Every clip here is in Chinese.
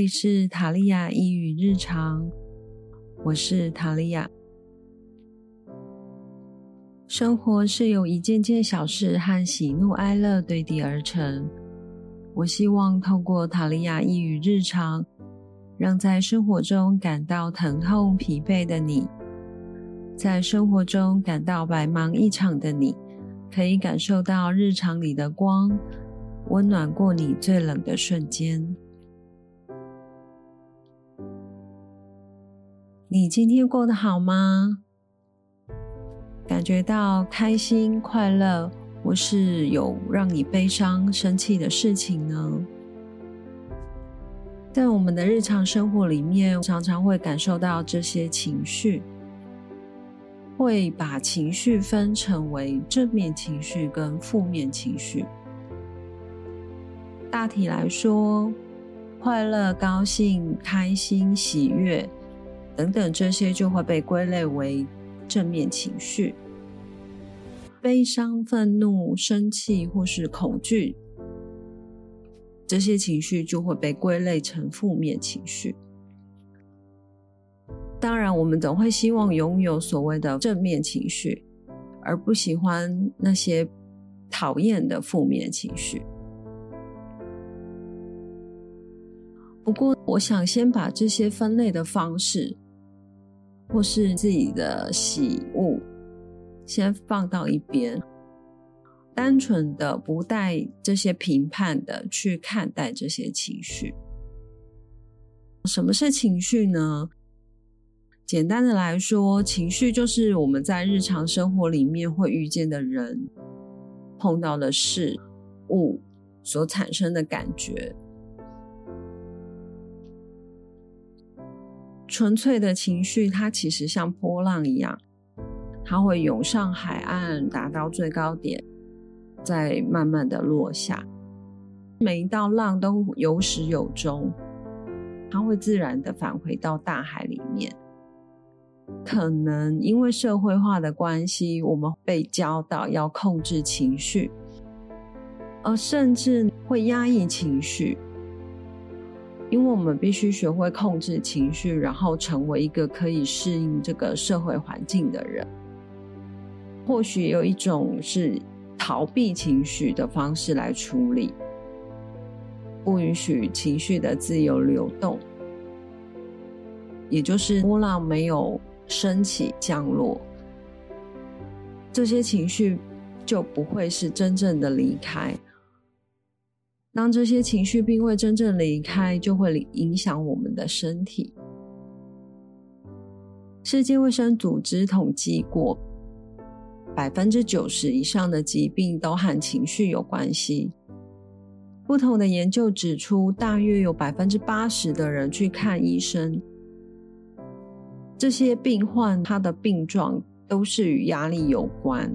这里是塔利亚一语日常，我是塔利亚。生活是由一件件小事和喜怒哀乐堆叠而成。我希望透过塔利亚一语日常，让在生活中感到疼痛疲惫的你，在生活中感到白忙一场的你，可以感受到日常里的光，温暖过你最冷的瞬间。你今天过得好吗？感觉到开心、快乐，或是有让你悲伤、生气的事情呢？在我们的日常生活里面，常常会感受到这些情绪，会把情绪分成为正面情绪跟负面情绪。大体来说，快乐、高兴、开心、喜悦。等等，这些就会被归类为正面情绪。悲伤、愤怒、生气或是恐惧，这些情绪就会被归类成负面情绪。当然，我们总会希望拥有所谓的正面情绪，而不喜欢那些讨厌的负面情绪。不过，我想先把这些分类的方式。或是自己的喜恶，先放到一边，单纯的不带这些评判的去看待这些情绪。什么是情绪呢？简单的来说，情绪就是我们在日常生活里面会遇见的人、碰到的事物所产生的感觉。纯粹的情绪，它其实像波浪一样，它会涌上海岸，达到最高点，再慢慢的落下。每一道浪都有始有终，它会自然的返回到大海里面。可能因为社会化的关系，我们被教导要控制情绪，而甚至会压抑情绪。因为我们必须学会控制情绪，然后成为一个可以适应这个社会环境的人。或许有一种是逃避情绪的方式来处理，不允许情绪的自由流动，也就是波浪没有升起降落，这些情绪就不会是真正的离开。当这些情绪并未真正离开，就会影响我们的身体。世界卫生组织统计过，百分之九十以上的疾病都和情绪有关系。不同的研究指出，大约有百分之八十的人去看医生，这些病患他的病状都是与压力有关。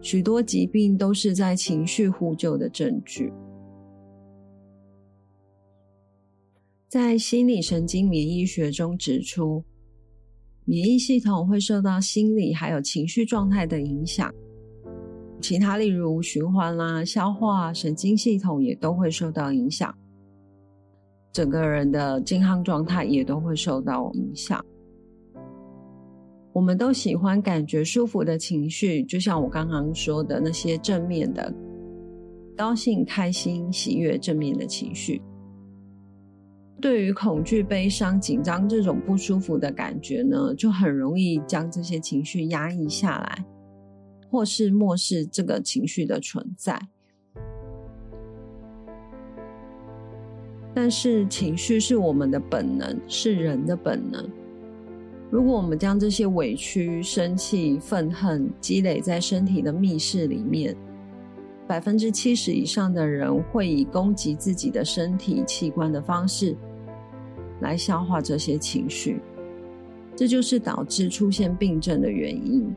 许多疾病都是在情绪呼救的证据。在心理神经免疫学中指出，免疫系统会受到心理还有情绪状态的影响，其他例如循环啦、消化、神经系统也都会受到影响，整个人的健康状态也都会受到影响。我们都喜欢感觉舒服的情绪，就像我刚刚说的那些正面的、高兴、开心、喜悦、正面的情绪。对于恐惧、悲伤、紧张这种不舒服的感觉呢，就很容易将这些情绪压抑下来，或是漠视这个情绪的存在。但是，情绪是我们的本能，是人的本能。如果我们将这些委屈、生气、愤恨积累在身体的密室里面，百分之七十以上的人会以攻击自己的身体器官的方式来消化这些情绪，这就是导致出现病症的原因。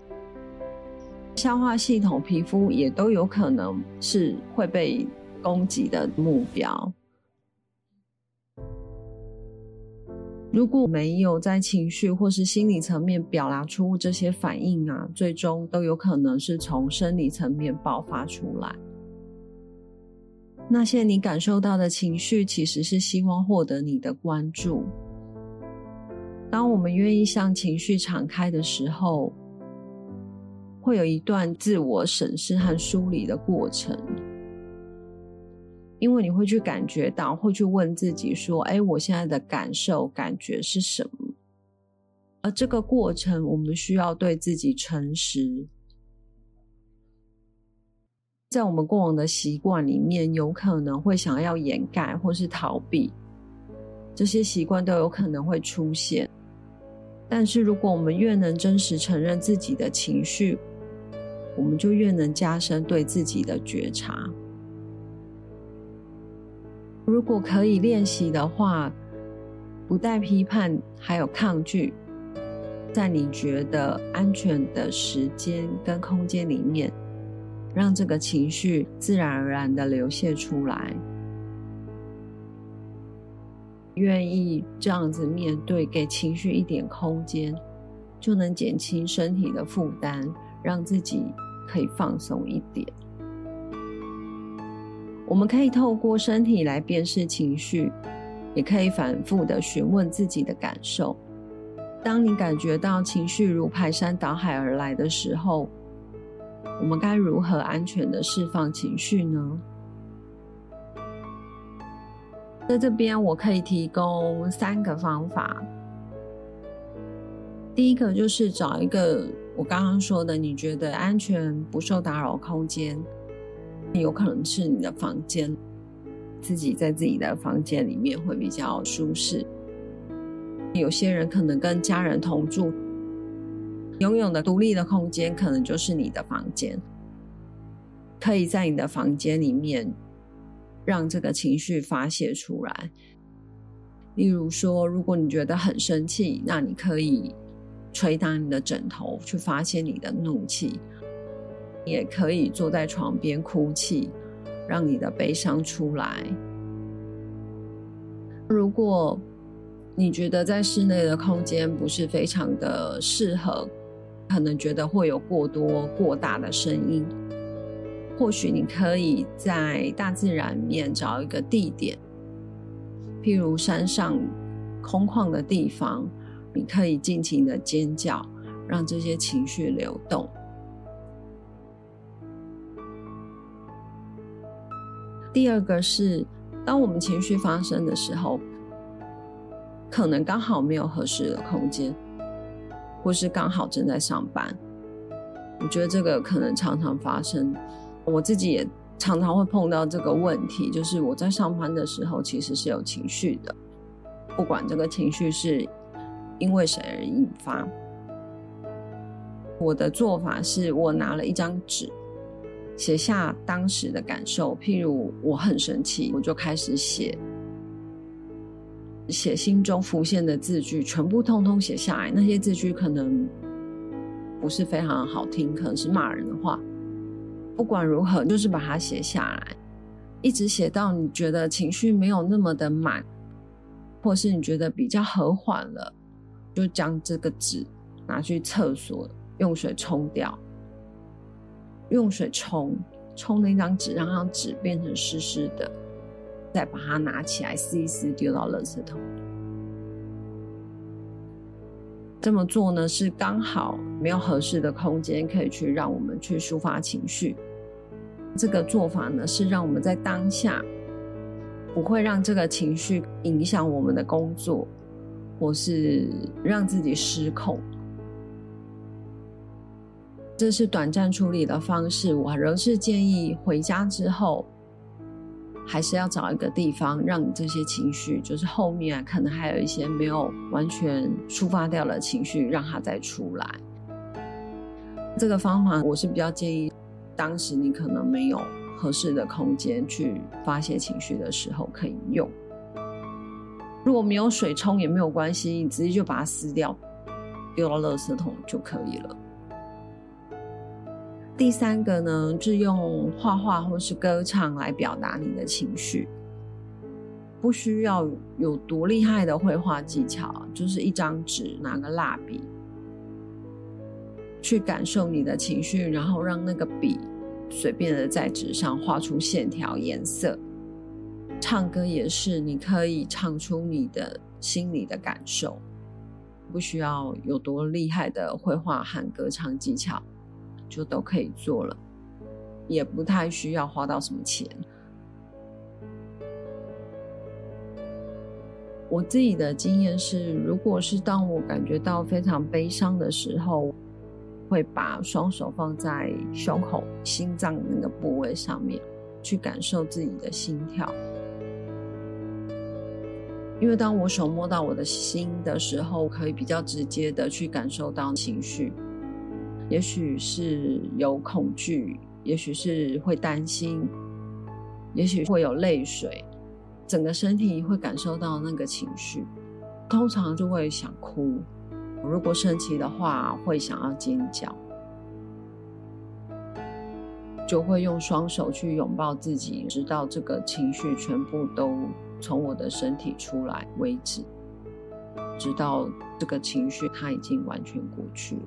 消化系统、皮肤也都有可能是会被攻击的目标。如果没有在情绪或是心理层面表达出这些反应啊，最终都有可能是从生理层面爆发出来。那些你感受到的情绪，其实是希望获得你的关注。当我们愿意向情绪敞开的时候，会有一段自我审视和梳理的过程。因为你会去感觉到，会去问自己说：“哎，我现在的感受、感觉是什么？”而这个过程，我们需要对自己诚实。在我们过往的习惯里面，有可能会想要掩盖或是逃避，这些习惯都有可能会出现。但是，如果我们越能真实承认自己的情绪，我们就越能加深对自己的觉察。如果可以练习的话，不带批判，还有抗拒，在你觉得安全的时间跟空间里面，让这个情绪自然而然的流泻出来，愿意这样子面对，给情绪一点空间，就能减轻身体的负担，让自己可以放松一点。我们可以透过身体来辨识情绪，也可以反复的询问自己的感受。当你感觉到情绪如排山倒海而来的时候，我们该如何安全的释放情绪呢？在这边，我可以提供三个方法。第一个就是找一个我刚刚说的，你觉得安全、不受打扰空间。有可能是你的房间，自己在自己的房间里面会比较舒适。有些人可能跟家人同住，拥有的独立的空间可能就是你的房间，可以在你的房间里面让这个情绪发泄出来。例如说，如果你觉得很生气，那你可以捶打你的枕头，去发泄你的怒气。也可以坐在床边哭泣，让你的悲伤出来。如果你觉得在室内的空间不是非常的适合，可能觉得会有过多过大的声音，或许你可以在大自然面找一个地点，譬如山上空旷的地方，你可以尽情的尖叫，让这些情绪流动。第二个是，当我们情绪发生的时候，可能刚好没有合适的空间，或是刚好正在上班。我觉得这个可能常常发生，我自己也常常会碰到这个问题，就是我在上班的时候其实是有情绪的，不管这个情绪是因为谁而引发。我的做法是我拿了一张纸。写下当时的感受，譬如我很生气，我就开始写，写心中浮现的字句，全部通通写下来。那些字句可能不是非常好听，可能是骂人的话。不管如何，就是把它写下来，一直写到你觉得情绪没有那么的满，或是你觉得比较和缓了，就将这个纸拿去厕所用水冲掉。用水冲冲那张纸，让那张纸变成湿湿的，再把它拿起来撕一撕，丢到垃圾桶。这么做呢，是刚好没有合适的空间可以去让我们去抒发情绪。这个做法呢，是让我们在当下不会让这个情绪影响我们的工作，或是让自己失控。这是短暂处理的方式，我仍是建议回家之后，还是要找一个地方，让你这些情绪，就是后面可能还有一些没有完全抒发掉的情绪，让它再出来。这个方法我是比较建议，当时你可能没有合适的空间去发泄情绪的时候可以用。如果没有水冲也没有关系，你直接就把它撕掉，丢到垃圾桶就可以了。第三个呢，是用画画或是歌唱来表达你的情绪，不需要有多厉害的绘画技巧，就是一张纸，拿个蜡笔，去感受你的情绪，然后让那个笔随便的在纸上画出线条、颜色，唱歌也是，你可以唱出你的心里的感受，不需要有多厉害的绘画和歌唱技巧，就都可以做了，也不太需要花到什么钱。我自己的经验是，如果是当我感觉到非常悲伤的时候，会把双手放在胸口、心脏那个部位上面，去感受自己的心跳。因为当我手摸到我的心的时候，可以比较直接的去感受到情绪，也许是有恐惧，也许是会担心，也许会有泪水。整个身体会感受到那个情绪，通常就会想哭。如果生气的话，会想要尖叫，就会用双手去拥抱自己，直到这个情绪全部都从我的身体出来为止，直到这个情绪它已经完全过去了。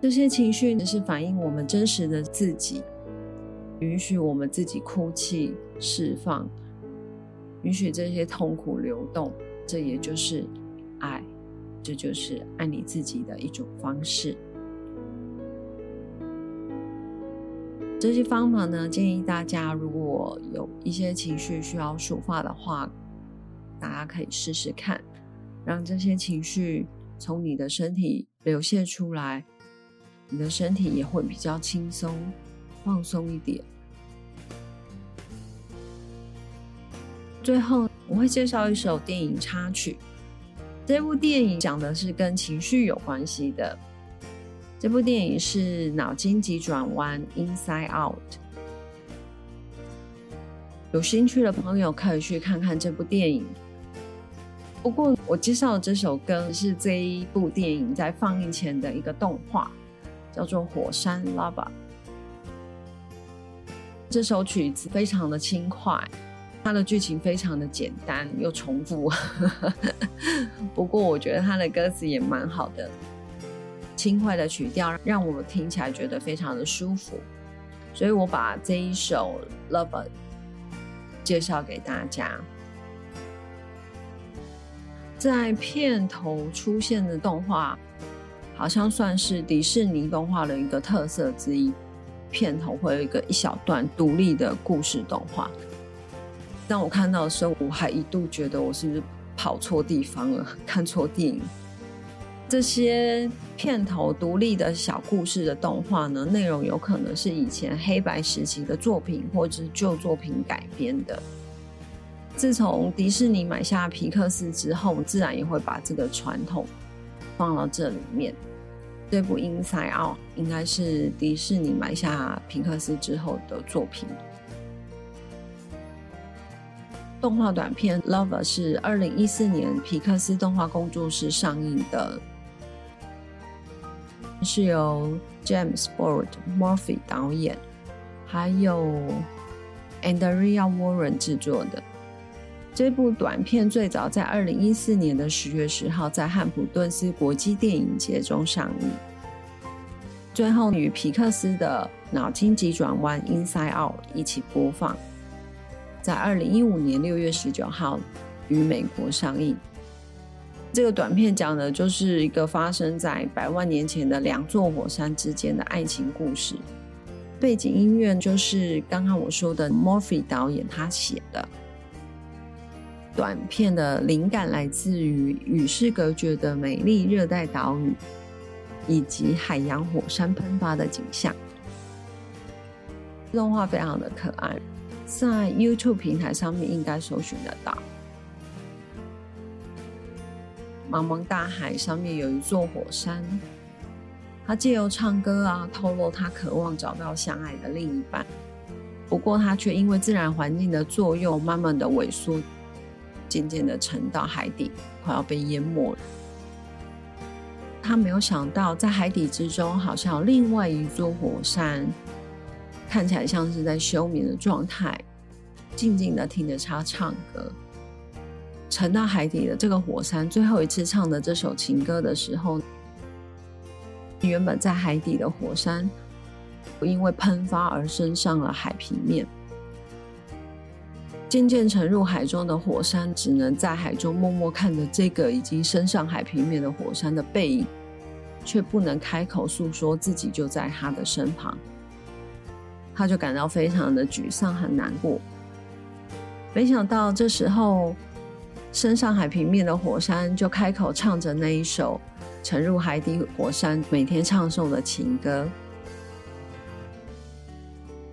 这些情绪是反映我们真实的自己。允许我们自己哭泣、释放，允许这些痛苦流动，这也就是爱，这就是爱你自己的一种方式。这些方法呢，建议大家如果有一些情绪需要抒发的话，大家可以试试看，让这些情绪从你的身体流泻出来，你的身体也会比较轻松。放松一点。最后，我会介绍一首电影插曲。这部电影讲的是跟情绪有关系的。这部电影是《脑筋急转弯》（Inside Out）。有兴趣的朋友可以去看看这部电影。不过，我介绍的这首歌是这一部电影在放映前的一个动画，叫做《火山 Lava》。这首曲子非常的轻快，它的剧情非常的简单又重复，不过我觉得它的歌词也蛮好的，轻快的曲调让我们听起来觉得非常的舒服，所以我把这一首《Lover》介绍给大家。在片头出现的动画，好像算是迪士尼动画的一个特色之一。片头会有一个一小段独立的故事动画。当我看到的时候，我还一度觉得我是不是跑错地方了，看错电影。这些片头独立的小故事的动画呢，内容有可能是以前黑白时期的作品或者是旧作品改编的。自从迪士尼买下皮克斯之后，自然也会把这个传统放到这里面。这部《Inside Out》应该是迪士尼买下皮克斯之后的作品。动画短片《Lover》是二零一四年皮克斯动画工作室上映的，是由 James Ford Murphy 导演，还有 Andrea Warren 制作的。这部短片最早在二零一四年的十月十号在汉普顿斯国际电影节中上映，最后与皮克斯的《脑筋急转弯》（Inside Out） 一起播放，在二零一五年六月十九号于美国上映。这个短片讲的就是一个发生在百万年前的两座火山之间的爱情故事，背景音乐就是刚刚我说的 Murphy 导演他写的。短片的灵感来自于与世隔绝的美丽热带岛屿，以及海洋火山喷发的景象。动画非常的可爱，在 YouTube 平台上面应该搜寻得到。茫茫大海上面有一座火山，他借由唱歌啊，透露他渴望找到相爱的另一半。不过他却因为自然环境的作用，慢慢的萎缩。渐渐的沉到海底，快要被淹没了。他没有想到，在海底之中，好像有另外一座火山，看起来像是在休眠的状态，静静的听着他唱歌。沉到海底的这个火山，最后一次唱的这首情歌的时候，原本在海底的火山，因为喷发而升上了海平面。渐渐沉入海中的火山，只能在海中默默看着这个已经升上海平面的火山的背影，却不能开口诉说自己就在他的身旁。他就感到非常的沮丧和难过。没想到这时候，升上海平面的火山就开口唱着那一首沉入海底火山每天唱诵的情歌。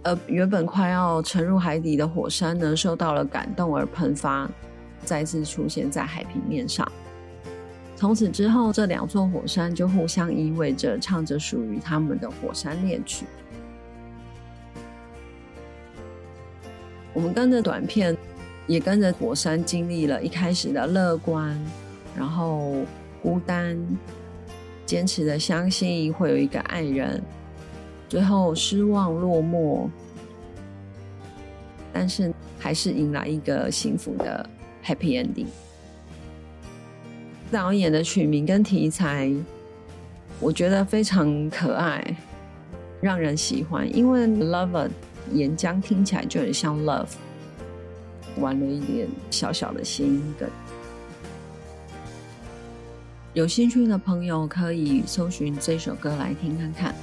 而原本快要沉入海底的火山呢，受到了感动而喷发，再次出现在海平面上。从此之后，这两座火山就互相依偎着，唱着属于他们的火山恋曲。我们跟着短片，也跟着火山经历了一开始的乐观，然后孤单，坚持的相信会有一个爱人。最后失望落寞，但是还是迎来一个幸福的 happy ending。导演的取名跟题材，我觉得非常可爱，让人喜欢。因为 lover 岩浆听起来就很像 love，玩了一点小小的心的。有兴趣的朋友可以搜寻这首歌来听看看。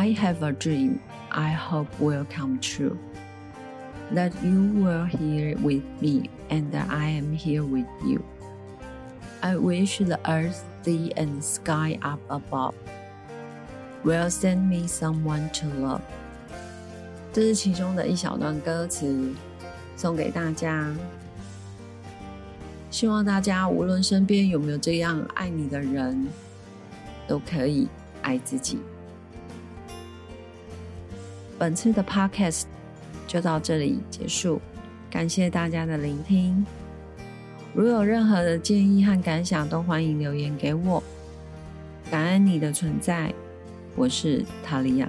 I have a dream I hope will come true. That you were here with me and I am here with you. I wish the earth, sea, and sky up above will send me someone to love. 这是其中的一小段歌词，送给大家。希望大家无论身边有没有这样爱你的人，都可以爱自己。 本次的 podcast 就到这里结束，感谢大家的聆听。如有任何的建议和感想，都欢迎留言给我。感恩你的存在，我是塔利亚。